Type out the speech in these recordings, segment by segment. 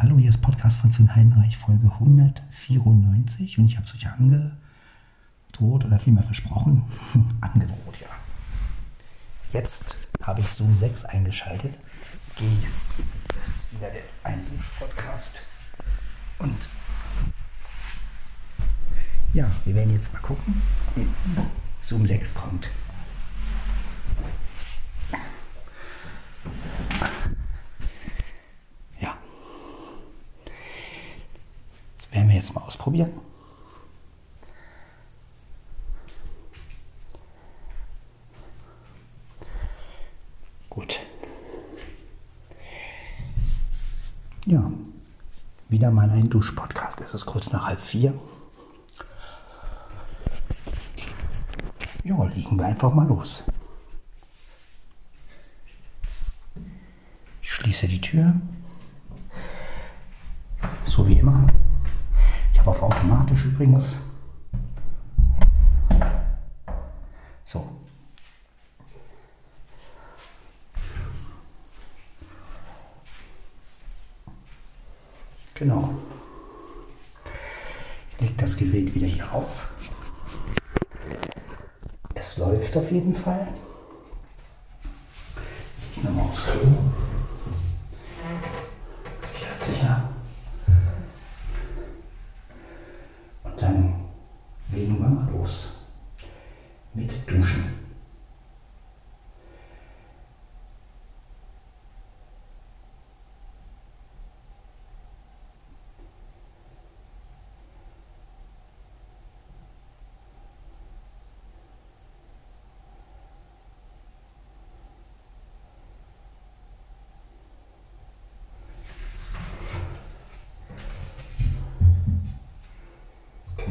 hallo, hier ist Podcast von Sinn Heinreich, Folge 194 und ich habe es euch angedroht oder vielmehr versprochen. angedroht, ja. Jetzt habe ich Zoom 6 eingeschaltet. Gehe jetzt, das ist wieder der Einbuch-Podcast. Und ja, wir werden jetzt mal gucken. Zoom 6 kommt. werden wir ausprobieren. Gut. Ja, wieder mal ein Duschpodcast. Es ist kurz nach halb vier. Ja, liegen wir einfach mal los. Ich schließe die Tür. So wie immer auf automatisch übrigens. So. Genau. Ich lege das Gerät wieder hier auf. Es läuft auf jeden Fall.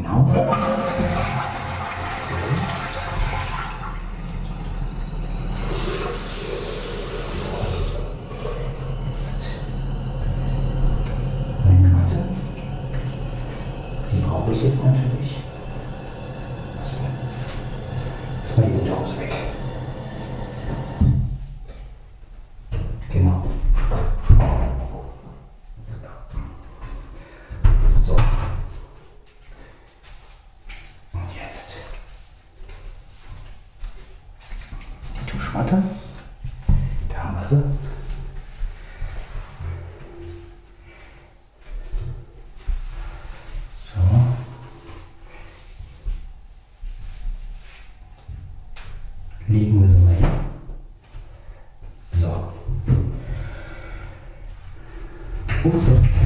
好 Und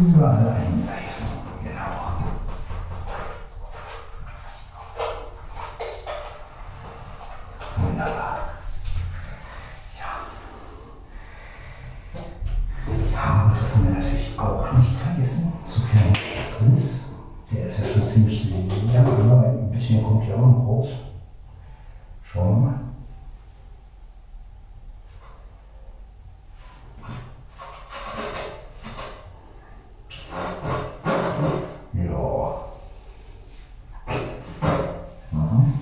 Überall einseifen. Genau. Wunderbar. Ja. Die Haare dürfen wir natürlich auch nicht vergessen, sofern was drin ist. Der ist ja schon ziemlich leer, aber ein bisschen kommt ja auch noch raus. Schauen wir mal. Ja. Mhm.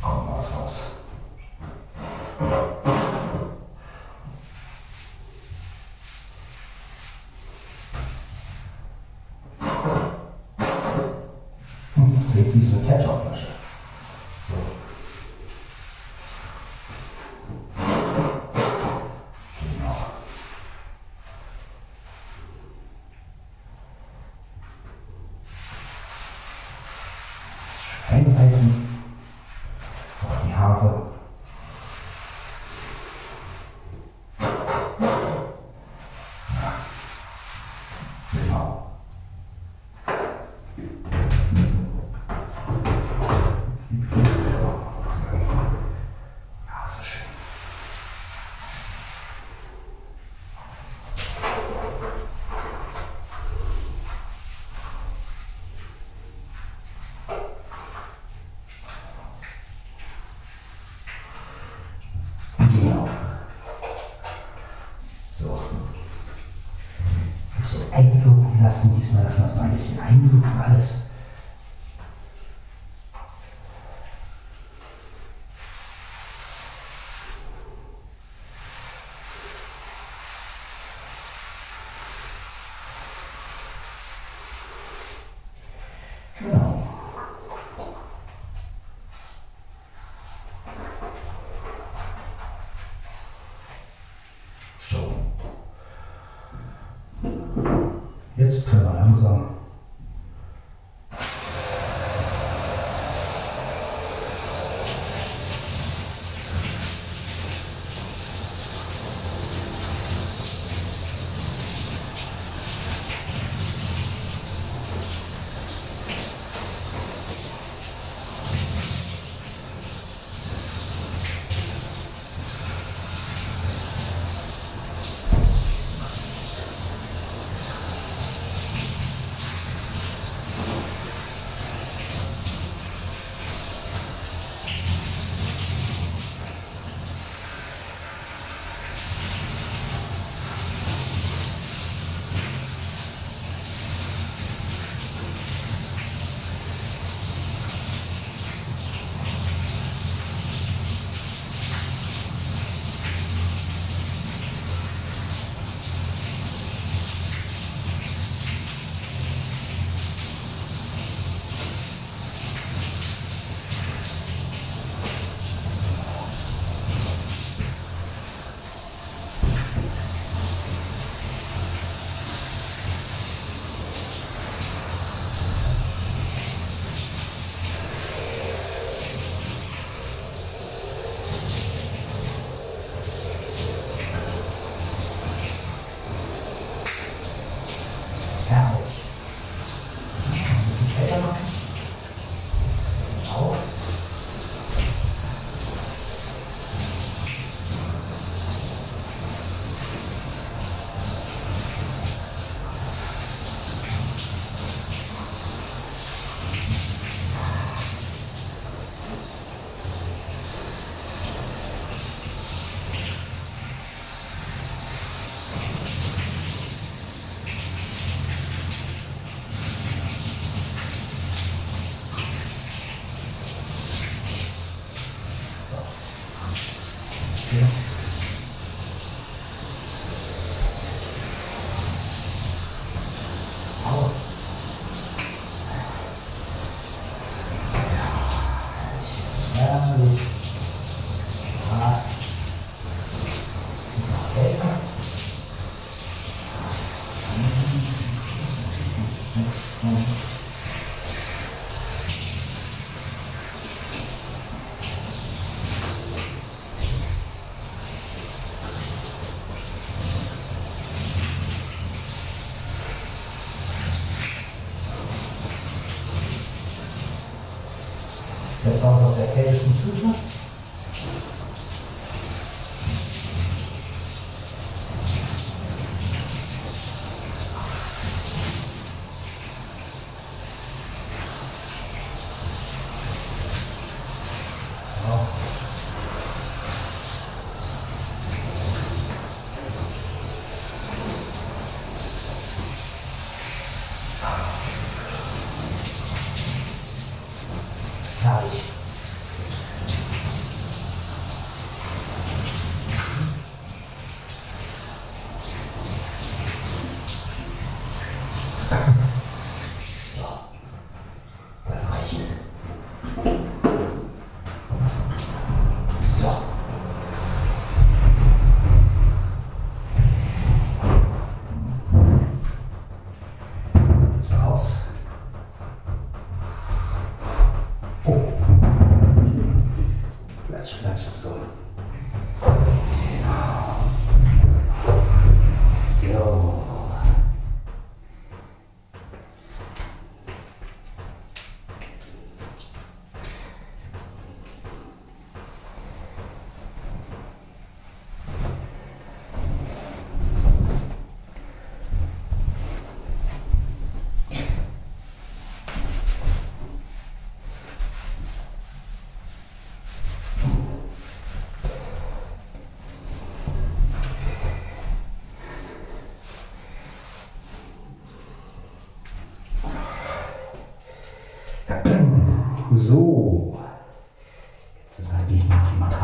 Kommt mal was raus. Hm, Sieht wie so eine Ketchupflasche. So. Genau. Einreifen. Auch die Haare. Ja. Genau. Ja, so schön. Genau. So. So einwirken lassen, diesmal lassen wir es mal ein bisschen einwirken alles.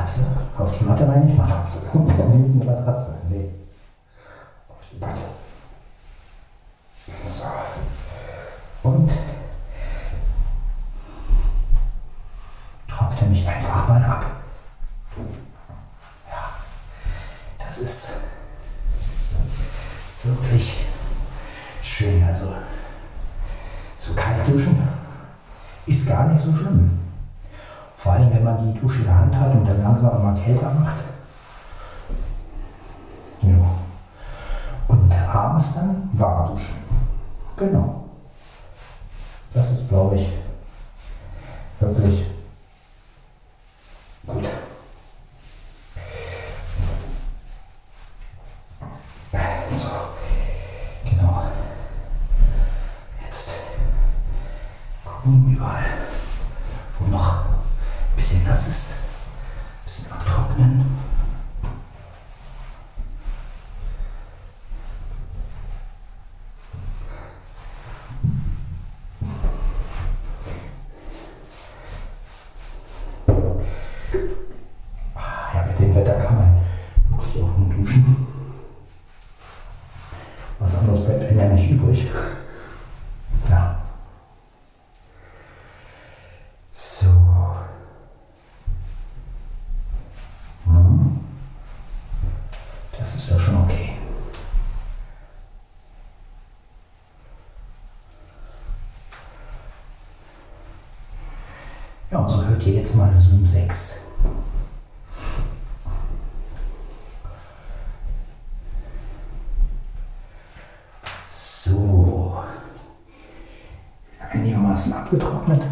Matratze. Auf die Matte meine ich Matratze. Auf die Matratze. Nee. Auf die Matte. Ja, und so hört ihr jetzt mal Zoom 6. So. Einigermaßen abgetrocknet.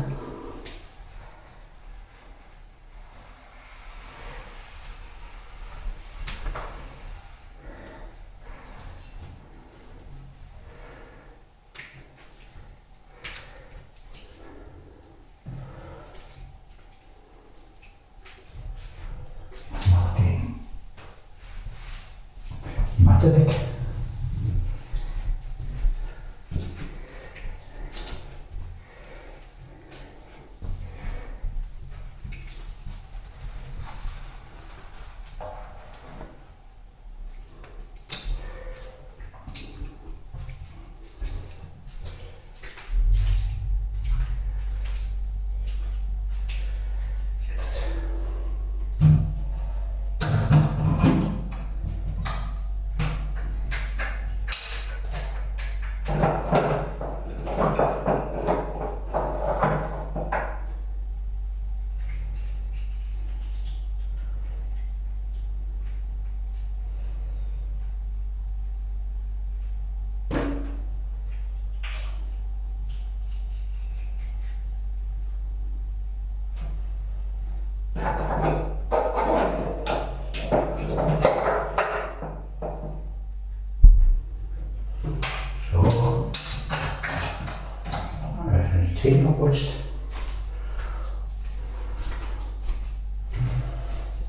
Gerutscht.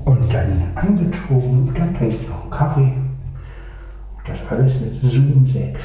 Und dann angezogen, und dann trinke ich noch einen Kaffee. Das alles mit Zoom 6.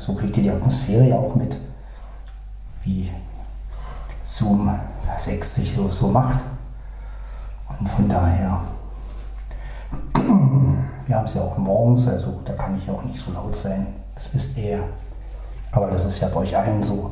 so kriegt ihr die Atmosphäre ja auch mit, wie Zoom 6 sich so, macht. Und von daher, wir haben es ja auch morgens, also da kann ich auch nicht so laut sein, das wisst ihr ja. Aber das ist ja bei euch allen. So.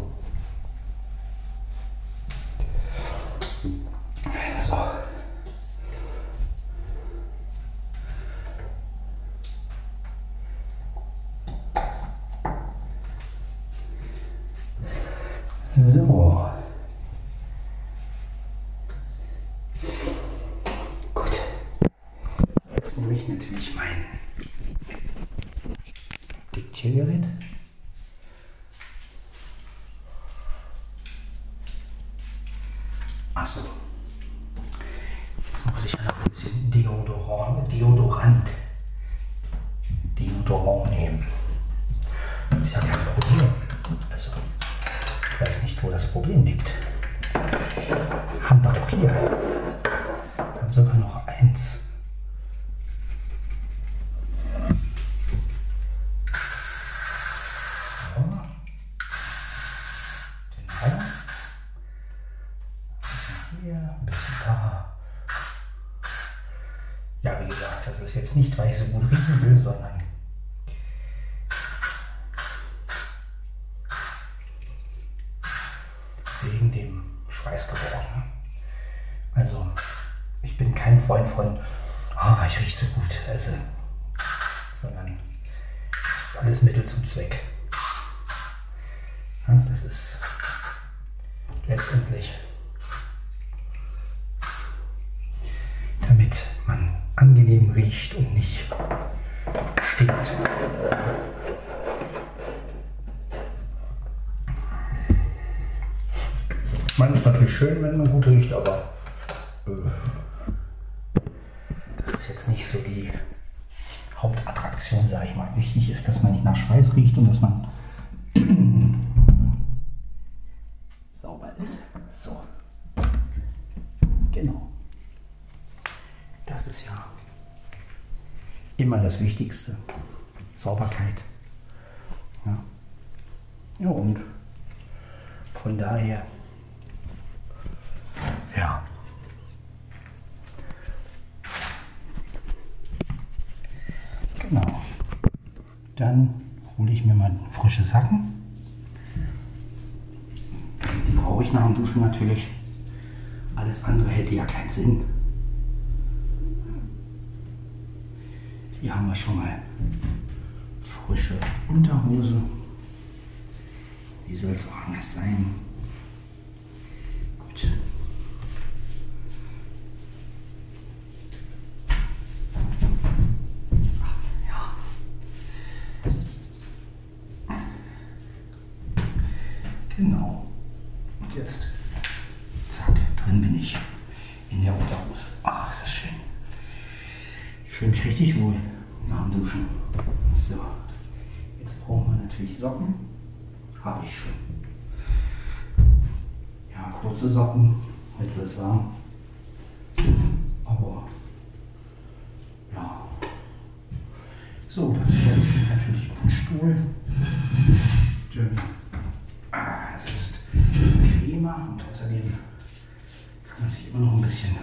So. Gut. Jetzt nehme ich natürlich mein Diktiergerät. Achso. Jetzt muss ich ja noch ein bisschen Deodorant, Deodorant, Deodorant nehmen. Ist ja kein Problem. Also, ich weiß nicht, wo das Problem liegt. Haben wir doch hier. Wir haben sogar noch eins. So. Genau. Hier, ein bisschen da. Ja, wie gesagt, das jetzt nicht, so gut riechen will, sondern wegen dem Schweißgeruch. Ne? Also, ich bin kein Freund von, ah, ich rieche so gut, also, sondern ist alles Mittel zum Zweck. Ja, das ist letztendlich damit man angenehm riecht und nicht stinkt. Manche ist natürlich schön, wenn man gut riecht, aber äh, das ist jetzt nicht so die Hauptattraktion, sage ich mal. Wichtig ist, Schweiß riecht und dass man sauber ist. So. Genau. Das ist ja immer das Wichtigste. Sauberkeit. Ja, ja und von daher, ja. Genau. Dann hole ich mir mal frische Sachen. Die brauche ich nach dem Duschen natürlich. Alles andere hätte ja keinen Sinn. Hier haben wir schon mal frische Unterhose. Wie soll es auch anders sein? Gut. Ja. Genau. Und jetzt, zack, drin bin ich in der Unterhose. Ach, ist das schön. Ich fühle mich richtig wohl nach dem Duschen. So, jetzt brauchen wir natürlich Socken. Habe ich schon. Ja, kurze Socken, etwas warm. Aber ja. So, dazu setze ich mich natürlich auf den Stuhl. Denn ah, es ist bequemer und außerdem kann man sich immer noch ein bisschen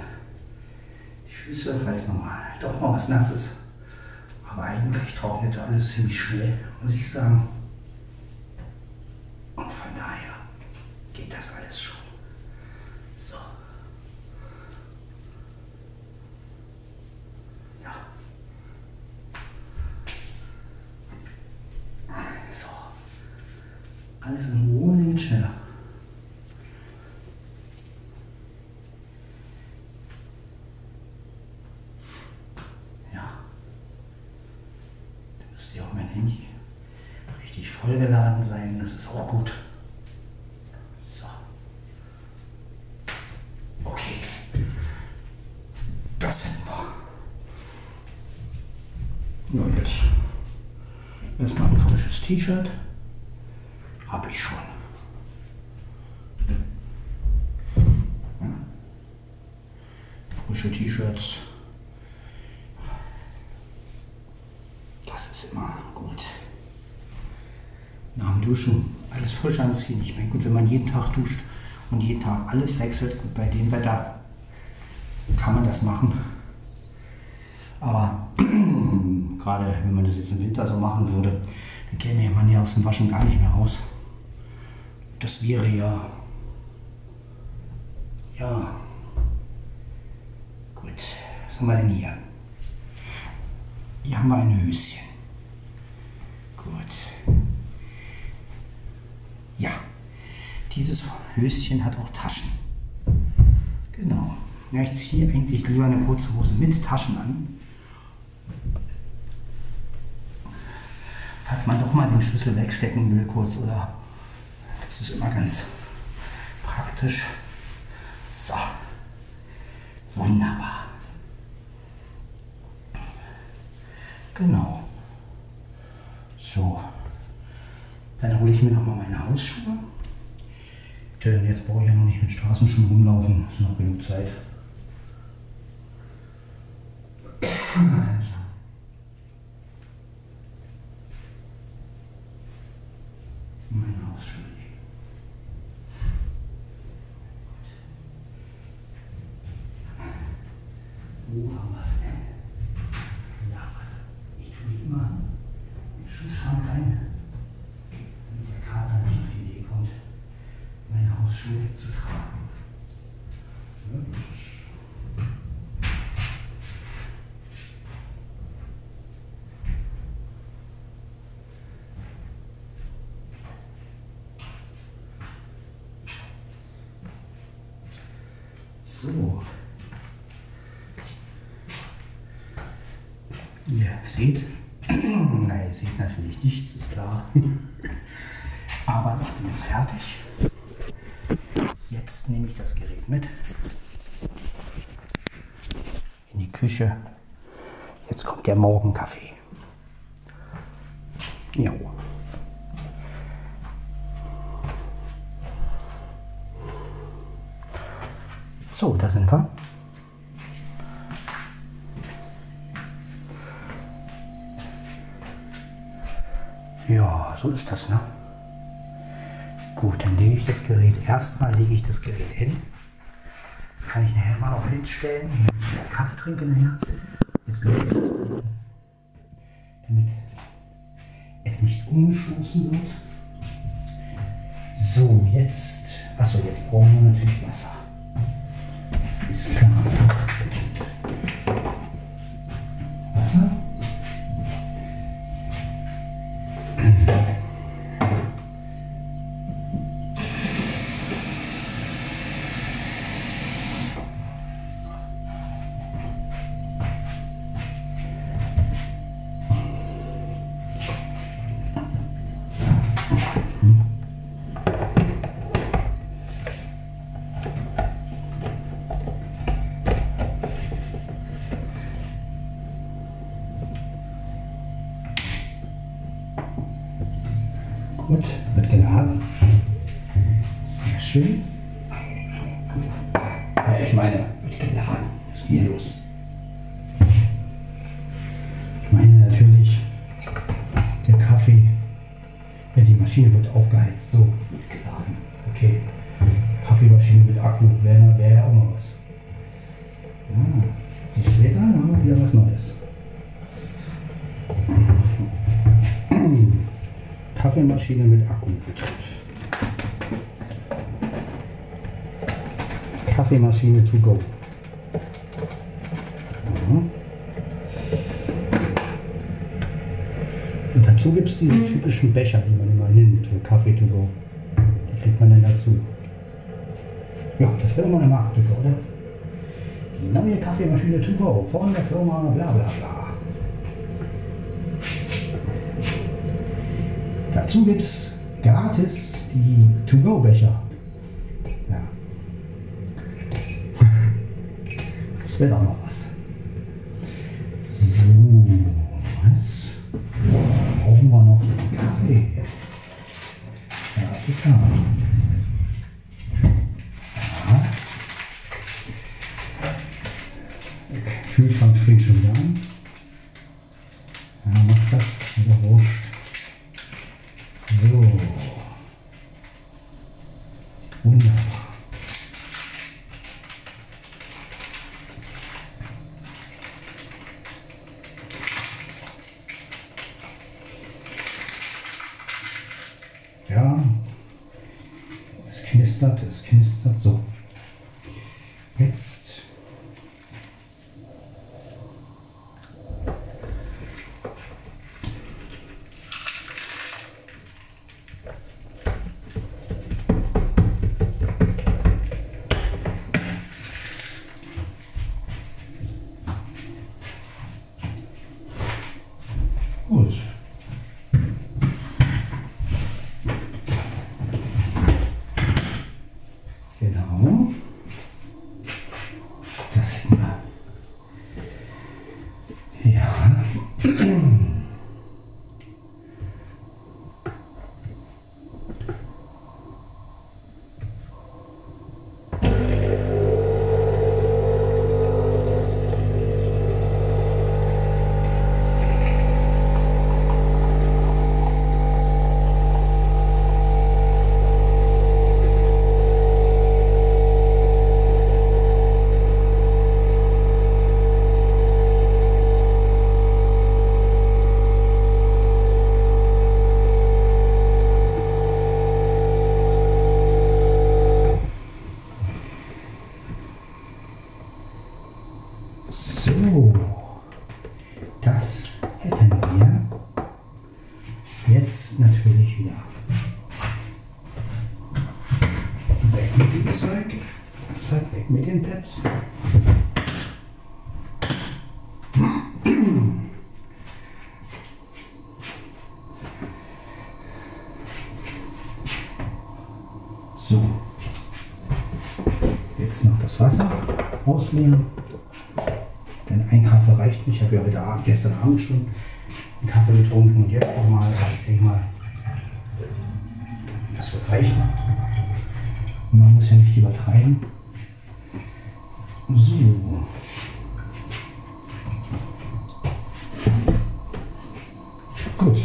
die Füße, falls nochmal doch noch was nass ist. Eigentlich trocknete alles ziemlich schnell, muss ich sagen. Und von daher geht das alles schon. So. Ja. So. Alles in Ruhe geht schneller. Ja. Da müsste ja auch mein Handy richtig vollgeladen sein. Das ist auch gut. So. Okay. Das hätten wir. Nur jetzt. Erstmal ein frisches T-Shirt. Habe ich schon. Ja. Frische T-Shirts. Das ist immer gut. Nach dem Duschen alles frisch anziehen. Ich meine, gut, wenn man jeden Tag duscht und jeden Tag alles wechselt, gut, bei dem Wetter kann man das machen. Aber gerade wenn man das jetzt im Winter so machen würde, käme man ja aus dem Waschen gar nicht mehr raus. Das wäre ja, ja, gut, was haben wir denn hier? Hier haben wir ein Höschen. Gut. Ja, dieses Höschen hat auch Taschen. Genau. Ja, ich ziehe eigentlich lieber eine kurze Hose mit Taschen an. Falls man doch mal den Schlüssel wegstecken will, kurz oder. Das ist immer ganz praktisch. So. Wunderbar. Genau. So. Dann hole ich mir noch mal meine Hausschuhe. Denn jetzt brauche ich ja noch nicht mit Straßenschuhen rumlaufen. Ist noch genug Zeit. Meine Hausschuhe. Wo haben wir es denn? Ja, was? Ich tue die immer im Schuhschrank rein. Damit der Kater nicht auf die Idee kommt, meine Hausschuhe zu tragen. Ja, das ist So. Ihr seht, nein, ihr seht natürlich nichts, ist klar. Aber ich bin jetzt fertig. Jetzt nehme ich das Gerät mit in die Küche. Jetzt kommt der Morgenkaffee. Jo. So, da sind wir. Ja, so ist das, ne? Gut, dann lege ich das Gerät, erstmal lege ich das Gerät hin. Das kann ich nachher mal noch hinstellen, Kaffee trinke nachher. Jetzt lege ich es, damit es nicht umgestoßen wird. So, jetzt, achso, jetzt brauchen wir natürlich Wasser. Ist klar. Kaffeemaschine mit Akku. Kaffeemaschine to go. Mhm. Und dazu gibt es diese typischen Becher, die man immer nimmt für Kaffee to go. Die kriegt man dann dazu. Ja, das wäre mal eine Marktlücke, oder? Die neue Kaffeemaschine to go von der Firma bla bla bla. Dazu gibt es gratis die To-Go-Becher. Ja. Das wäre doch noch was. Ausleeren. Denn ein Kaffee reicht nicht. Ich habe ja heute Abend, gestern Abend schon einen Kaffee getrunken und jetzt nochmal. Ich denke mal, das wird reichen. Und man muss ja nicht übertreiben. So. Gut.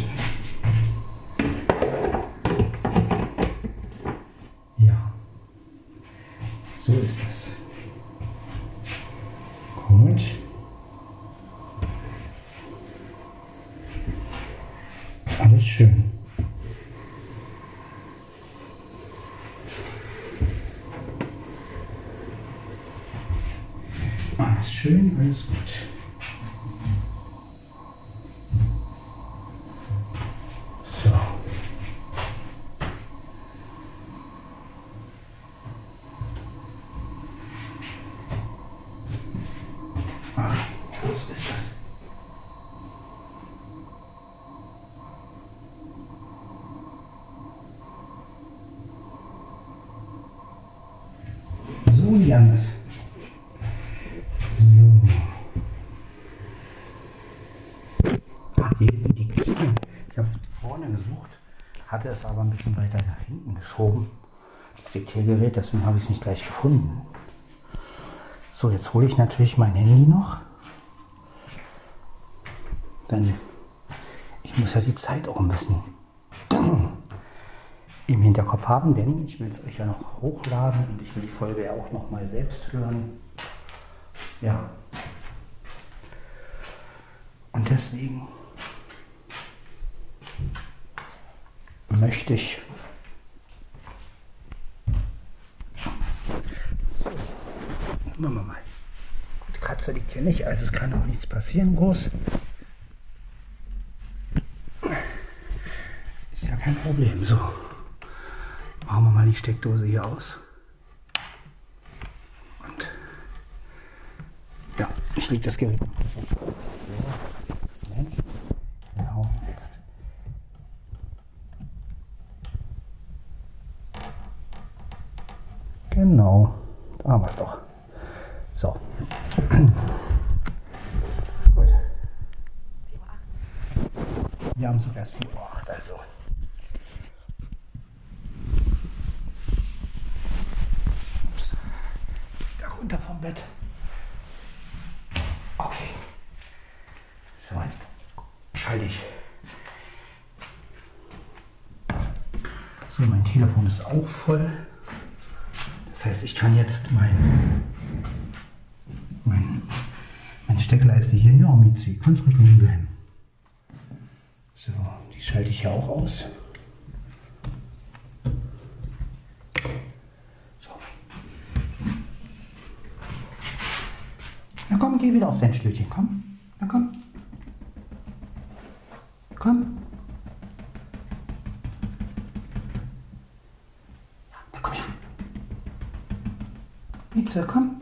Ja. So ist es. Gut. Alles schön. Alles schön, alles gut. So. Ah, ja, so ist das. Nie anders. So. Ah, hier hinten liegt. Ich habe vorne gesucht, hatte es aber ein bisschen weiter nach hinten geschoben. Das Diktiergerät, deswegen habe ich es nicht gleich gefunden. So, jetzt hole ich natürlich mein Handy noch. Denn ich muss ja die Zeit auch ein bisschen Hinterkopf haben, denn ich will es euch ja noch hochladen und ich will die Folge ja auch noch mal selbst hören. Ja. Und deswegen möchte ich machen wir mal. Die Katze liegt hier nicht, also es kann auch nichts passieren groß. Ist ja kein Problem. So, machen wir mal die Steckdose hier aus. Und ja, ich lege das Gerät. Moment. Genau, jetzt. Genau, da haben wir es doch. So. Gut. Wir haben sogar erst 4 Uhr, 8, also. Ups. Da runter vom Bett. Okay. So, jetzt schalte ich. So, mein Telefon ist auch voll. Das heißt, ich kann jetzt mein, mein, meine Steckleiste hier, ja, mit sie, kannst ruhig liegen bleiben. So, die schalte ich ja auch aus. So. Na komm, geh wieder auf dein. Na komm. Komm. Ja, na komm her. Mieze, komm.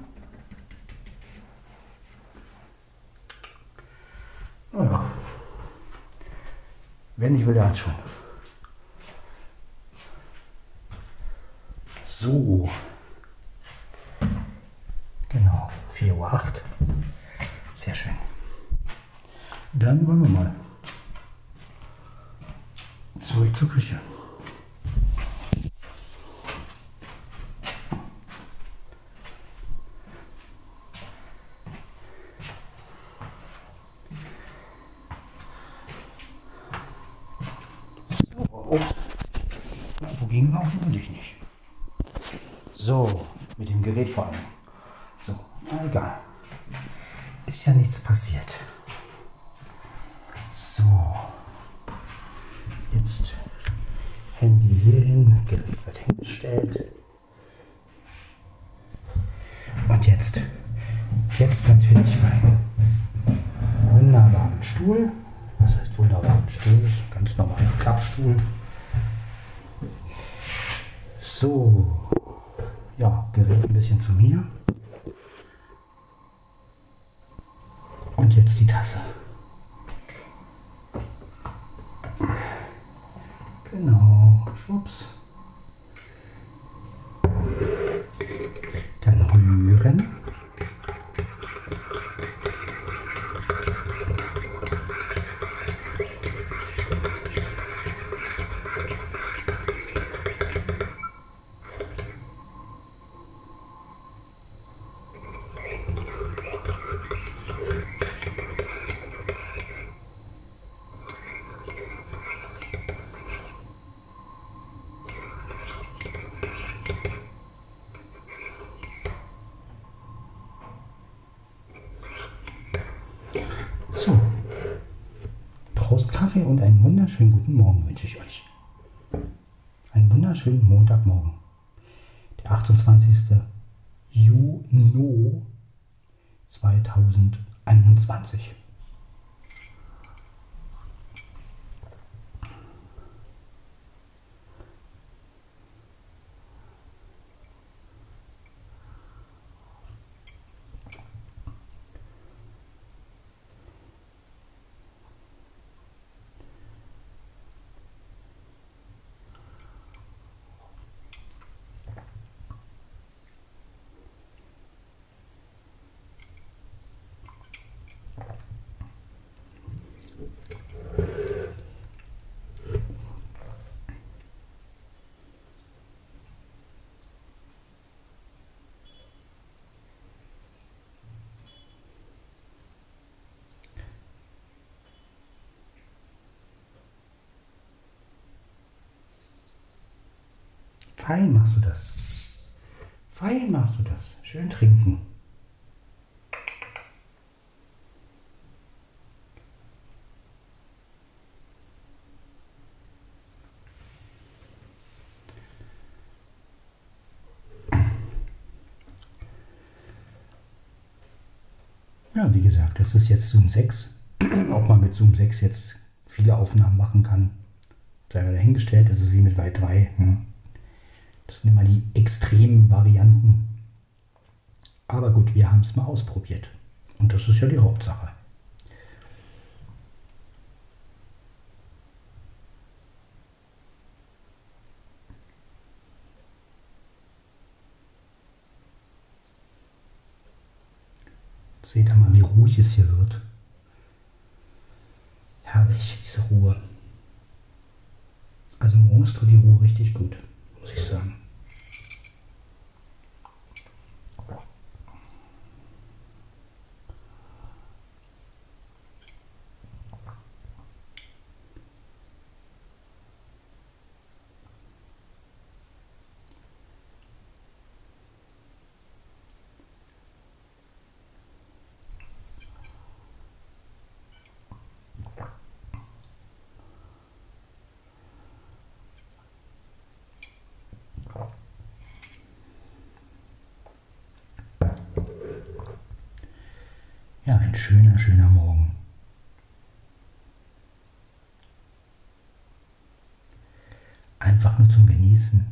Naja. Wenn ich will, hat schon. So. Genau, 4.08 Uhr. Sehr schön. Dann wollen wir mal zurück zur Küche. So, oh. Na, wo ging wir auch schon ich nicht. So, mit dem Gerät vor allem. So, na egal. Ist ja nichts passiert. So. Jetzt Handy hier hin, Gerät wird hingestellt. Und jetzt, jetzt natürlich meinen wunderbaren Stuhl. Was heißt wunderbaren Stuhl? Das ist ein ganz normaler Klappstuhl. So, ja, Gerät ein bisschen zu mir. Und jetzt die Tasse. Genau, schwupps. Dann hole und einen wunderschönen guten Morgen wünsche ich euch. Einen wunderschönen Montagmorgen. Der 28. Juni 2021. Fein machst du das. Fein machst du das. Schön trinken. Ja, wie gesagt, das ist jetzt Zoom 6. Ob man mit Zoom 6 jetzt viele Aufnahmen machen kann, sei mal dahingestellt. Das ist wie mit Weit 3. Hm. Das sind immer die extremen Varianten. Aber gut, wir haben es mal ausprobiert. Und das ist ja die Hauptsache. Seht ihr mal, wie ruhig es hier wird. Herrlich, diese Ruhe. Also morgens tut die Ruhe richtig gut, muss ich sagen. Ja, ein schöner, schöner Morgen. Einfach zum Genießen.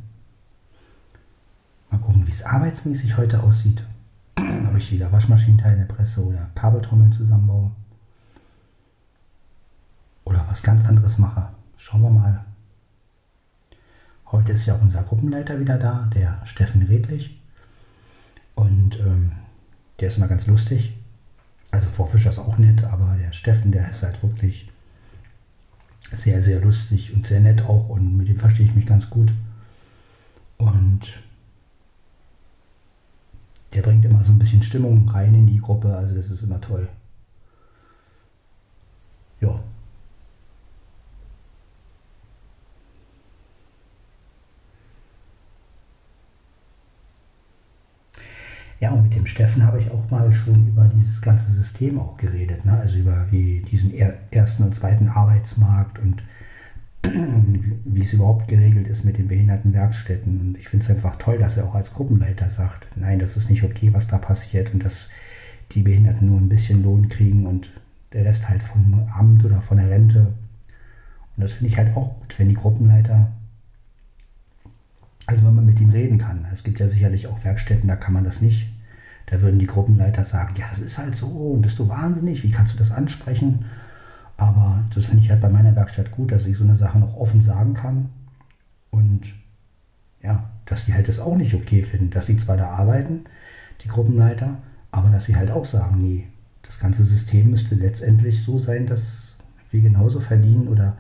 Mal gucken, wie es arbeitsmäßig heute aussieht. Ob ich wieder Waschmaschinenteile presse oder Kabeltrommeln zusammenbaue. Oder was ganz anderes mache. Schauen wir mal. Heute ist ja unser Gruppenleiter wieder da, der Steffen Redlich. Und ähm, der ist immer ganz lustig. Also Frau Fischer ist auch nett, aber der Steffen, der ist halt wirklich sehr, sehr lustig und sehr nett auch und mit dem verstehe ich mich ganz gut. Und der bringt immer so ein bisschen Stimmung rein in die Gruppe, also das ist immer toll. Ja. Ja, und mit dem Steffen habe ich auch mal schon über dieses ganze System auch geredet, ne? also über wie diesen ersten und zweiten Arbeitsmarkt und wie es überhaupt geregelt ist mit den Behindertenwerkstätten. Und ich finde es einfach toll, dass er auch als Gruppenleiter sagt, nein, das ist nicht okay, was da passiert und dass die Behinderten nur ein bisschen Lohn kriegen und der Rest halt vom Amt oder von der Rente. Und das finde ich halt auch gut, wenn die Gruppenleiter also wenn man mit ihm reden kann. Es gibt ja sicherlich auch Werkstätten, da kann man das nicht. Da würden die Gruppenleiter sagen, ja, das ist halt so und bist du wahnsinnig, wie kannst du das ansprechen? Aber das finde ich halt bei meiner Werkstatt gut, dass ich so eine Sache noch offen sagen kann. Und ja, dass sie halt das auch nicht okay finden, dass sie zwar da arbeiten, die Gruppenleiter, aber dass sie halt auch sagen, nee, das ganze System müsste letztendlich so sein, dass wir genauso verdienen oder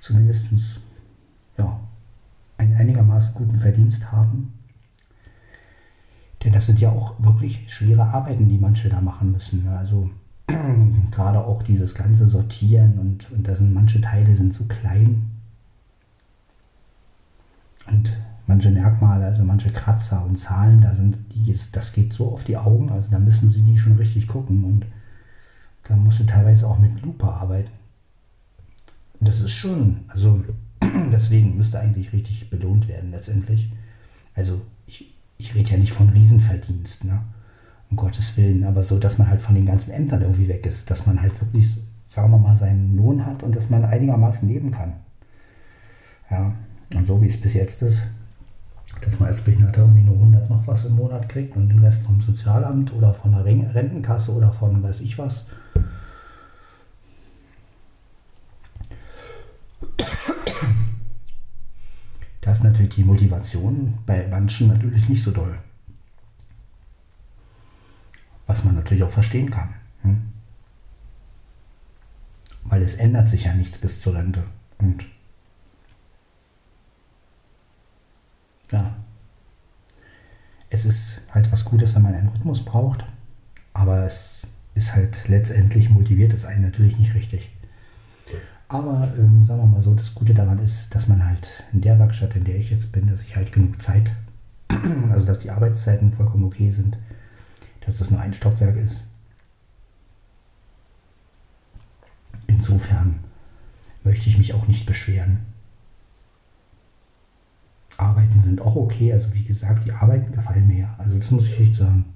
zumindest ja, einen einigermaßen guten Verdienst haben. Denn das sind ja auch wirklich schwere Arbeiten, die manche da machen müssen. Ne? Also gerade auch dieses ganze Sortieren und, und da sind manche Teile sind so klein. Und manche Merkmale, also manche Kratzer und Zahlen, da sind die, das geht so auf die Augen, also da müssen sie die schon richtig gucken und da musst du teilweise auch mit Lupe arbeiten. das ist schon, also deswegen müsste eigentlich richtig belohnt werden letztendlich. Also ich, rede ja nicht von Riesenverdienst, ne? um Gottes Willen, aber so, dass man halt von den ganzen Ämtern irgendwie weg ist, dass man halt wirklich, sagen wir mal, seinen Lohn hat und dass man einigermaßen leben kann. Ja, und so wie es bis jetzt ist, dass man als Behinderter irgendwie nur 100 noch was im Monat kriegt und den Rest vom Sozialamt oder von der Rentenkasse oder von weiß ich was. Da ist natürlich die Motivation bei manchen natürlich nicht so doll. Was man natürlich auch verstehen kann. Hm? Weil es ändert sich ja nichts bis zur Rente. Und ja, es ist halt was Gutes, wenn man einen Rhythmus braucht, aber es ist halt letztendlich motiviert es einen natürlich nicht richtig. Aber ähm, sagen wir mal so, das Gute daran ist, dass man halt in der Werkstatt, in der ich jetzt bin, dass ich halt genug Zeit, also dass die Arbeitszeiten vollkommen okay sind, dass es nur ein Stockwerk ist. Insofern möchte ich mich auch nicht beschweren. Arbeiten sind auch okay. Also wie gesagt, die Arbeiten gefallen mir. Also das muss ich echt sagen.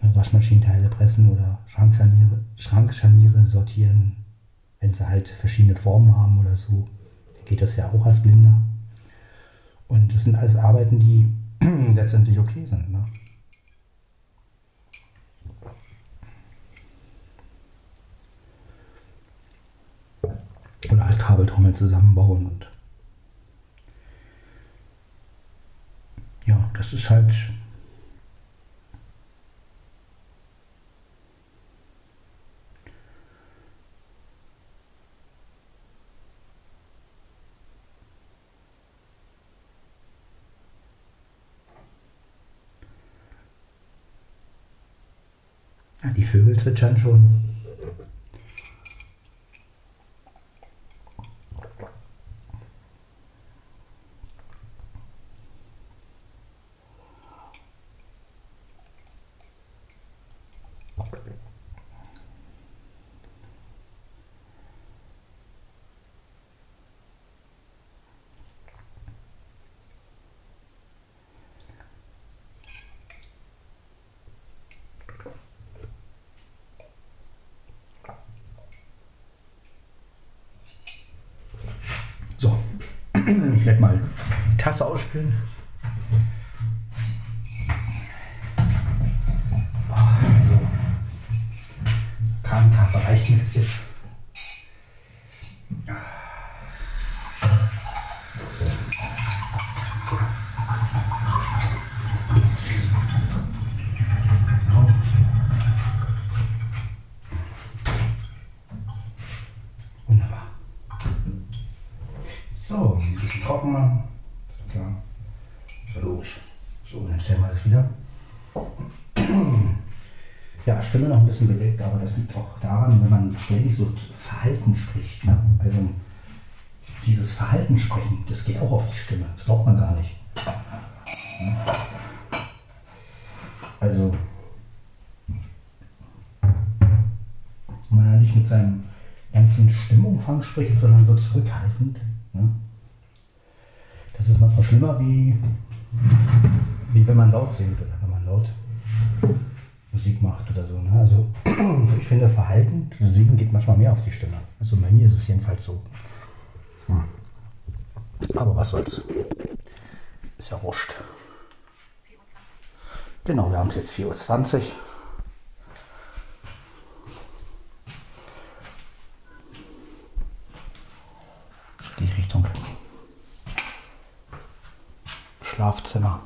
Waschmaschinenteile pressen oder Schrankscharniere, Schrankscharniere sortieren, wenn sie halt verschiedene Formen haben oder so, dann geht das ja auch als Blinder. Und das sind alles Arbeiten, die letztendlich okay sind. Ne? Oder halt Kabeltrommel zusammenbauen und ja, das ist halt Ja, die Vögel zwitschern schon. Ich werde mal Tasse ausspülen. Krankenkasse reicht mir das jetzt. Stimme noch ein bisschen belegt, aber das liegt auch daran, wenn man ständig so Verhalten spricht. Ne? Also dieses Verhalten sprechen, das geht auch auf die Stimme. Das glaubt man gar nicht. Also, wenn man nicht mit seinem ganzen Stimmumfang spricht, sondern so zurückhaltend. Ne? Das ist manchmal schlimmer, wie, wie wenn man laut singt oder wenn man laut Musik macht oder so. Ne? Also ich finde Verhalten, Singen geht manchmal mehr auf die Stimme. Also bei mir ist es jedenfalls so. Ja. Aber was soll's. Ist ja wurscht. Genau, wir haben es jetzt 4.20 Uhr. Die Richtung. Schlafzimmer.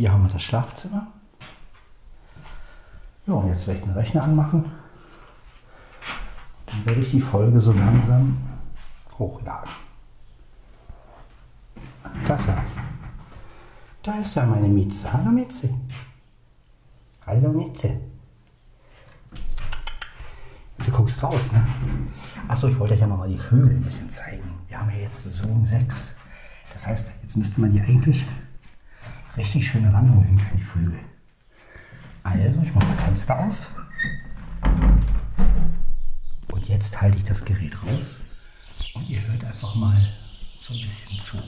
Hier haben wir das Schlafzimmer. Ja, und jetzt werde ich den Rechner anmachen. Dann werde ich die Folge so langsam hochladen. Klasse. Da ist ja meine Mieze. Hallo Mieze. Hallo Mieze. Du guckst raus, ne? Achso, ich wollte euch ja nochmal die Vögel ein bisschen zeigen. Wir haben ja jetzt Zoom 6. Das heißt, jetzt müsste man die eigentlich richtig schön ranholen können, die Vögel. Also, ich mache mal Fenster auf. Und jetzt halte ich das Gerät raus und ihr hört einfach mal so ein bisschen zu.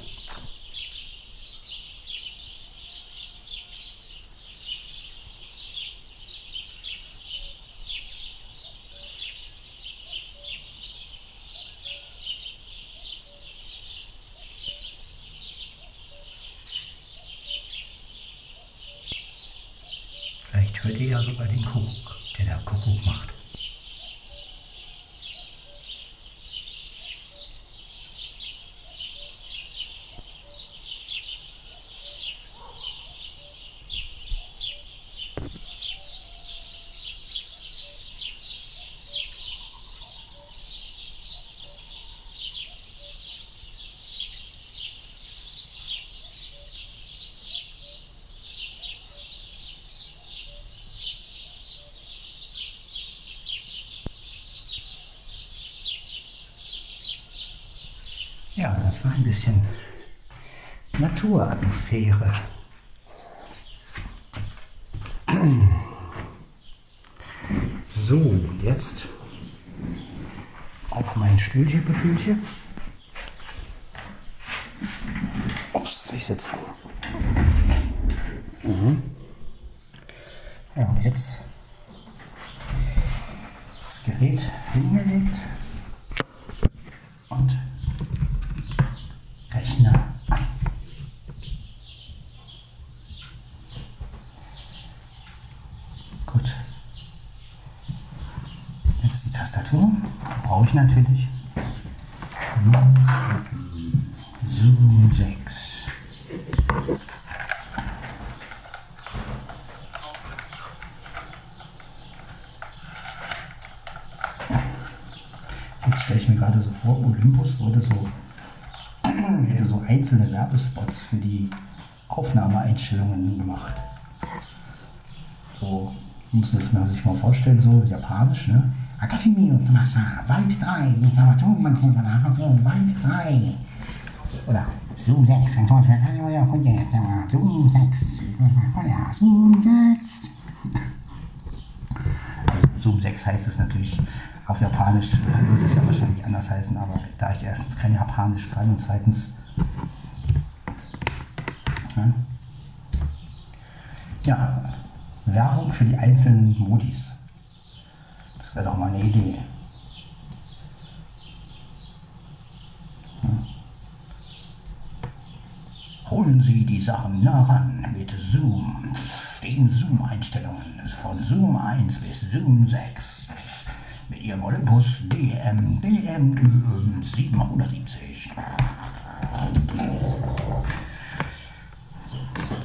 Bisschen Naturatmosphäre. So, jetzt auf mein Stühlchen, Ups, ich sitze. Mhm. Ja, und jetzt das Gerät hingelegt und Rechner an. Gut. Jetzt die Tastatur. Brauche ich natürlich. Zoom 6. Jetzt stelle ich mir gerade so vor, Olympus würde so hätte so einzelne Werbespots für die Aufnahmeeinstellungen gemacht. So, muss man sich mal vorstellen, so japanisch, ne? Akademie und Weit 3, Information, Weit 3. Oder Zoom 6, Zoom 6, Zoom 6. Zoom 6 heißt es natürlich auf Japanisch würde es ja wahrscheinlich anders heißen, aber da ich erstens kein Japanisch kann und zweitens ja, ja Werbung für die einzelnen Modis. Das wäre doch mal eine Idee. Ja. Holen Sie die Sachen nah ran mit Zoom, den Zoom-Einstellungen von Zoom 1 bis Zoom 6 mit ihrem Olympus DM DM 770.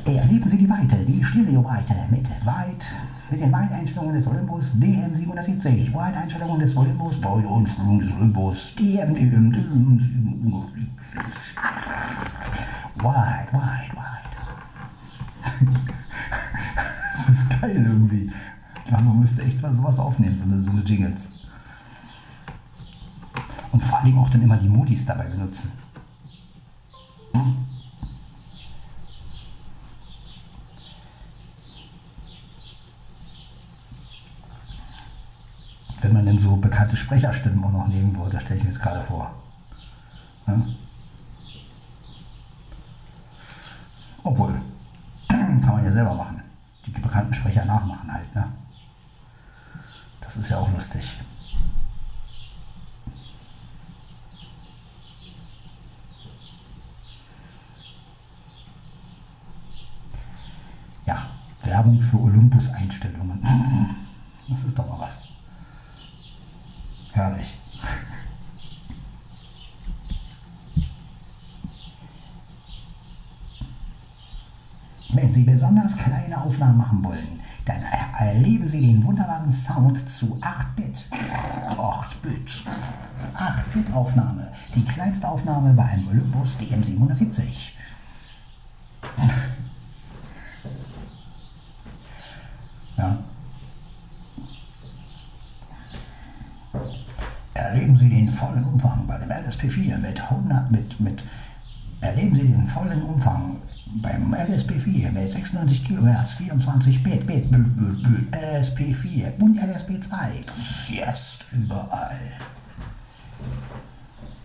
Erleben Sie die Weite, die Stereoweite mit Weit, mit den Weiteinstellungen des Olympus DM 770, Weiteinstellungen des Olympus, Weiteinstellungen des Olympus DM DM 770. Wide, wide, wide. das ist geil irgendwie. Ich glaube, man müsste echt mal sowas aufnehmen, so eine, so eine Jingles. Und vor allem auch dann immer die Modis dabei benutzen. So bekannte Sprecherstimmen auch noch nehmen würde, stelle ich mir jetzt gerade vor. Ja? Obwohl, kann man ja selber machen. Die bekannten Sprecher nachmachen halt. Ne? Das ist ja auch lustig. Ja, Werbung für Olympus-Einstellungen. Das ist doch mal was. Herrlich. Wenn Sie besonders kleine Aufnahmen machen wollen, dann erleben Sie den wunderbaren Sound zu 8-Bit. 8-Bit. 8-Bit-Aufnahme. Die kleinste Aufnahme bei einem Olympus DM770. Ja. Vollen Umfang bei dem LSP4 mit 100, mit, mit, erleben Sie den vollen Umfang beim LSP4 mit 96 Kilohertz, 24 Bit, Bit, Bit, Bit, Bit, LSP4 und LSP2. Jetzt überall.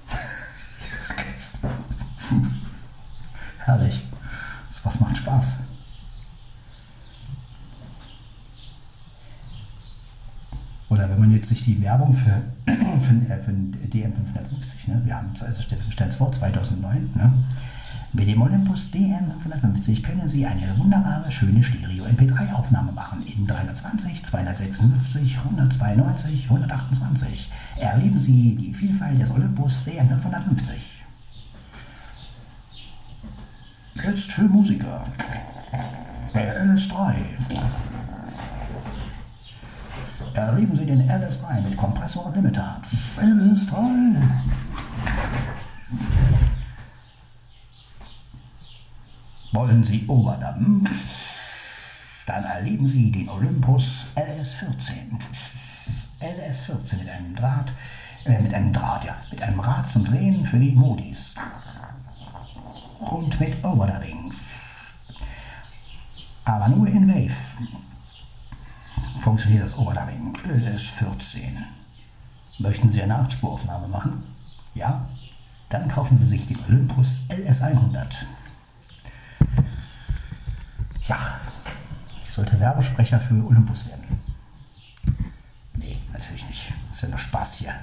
Herrlich. Was macht Spaß. Wenn man jetzt sich die Werbung für, für, äh, für den DM550, ne? wir haben es also stellen vor, 2009, ne? mit dem Olympus DM550 können Sie eine wunderbare, schöne Stereo-MP3-Aufnahme machen in 320, 256, 192, 128. Erleben Sie die Vielfalt des Olympus DM550. Jetzt für Musiker. Der LS3. Erleben Sie den LS3 mit Kompressor und Limiter. LS3. Wollen Sie Overdubben? Dann erleben Sie den Olympus LS14. LS14 mit einem Draht, äh, mit einem Draht, ja, mit einem Rad zum Drehen für die Modis. Und mit Overdubbing. Aber nur in Wave funktioniert das Overdubbing LS14. Möchten Sie eine Achtspuraufnahme machen? Ja? Dann kaufen Sie sich den Olympus LS100. Ja, ich sollte Werbesprecher für Olympus werden. Nee, natürlich nicht. Das ist ja nur Spaß hier.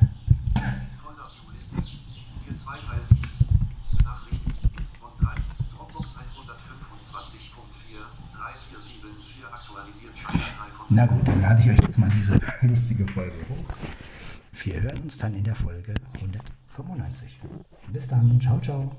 Na gut, dann lade ich euch jetzt mal diese lustige Folge hoch. Wir hören uns dann in der Folge 195. Bis dann, ciao, ciao.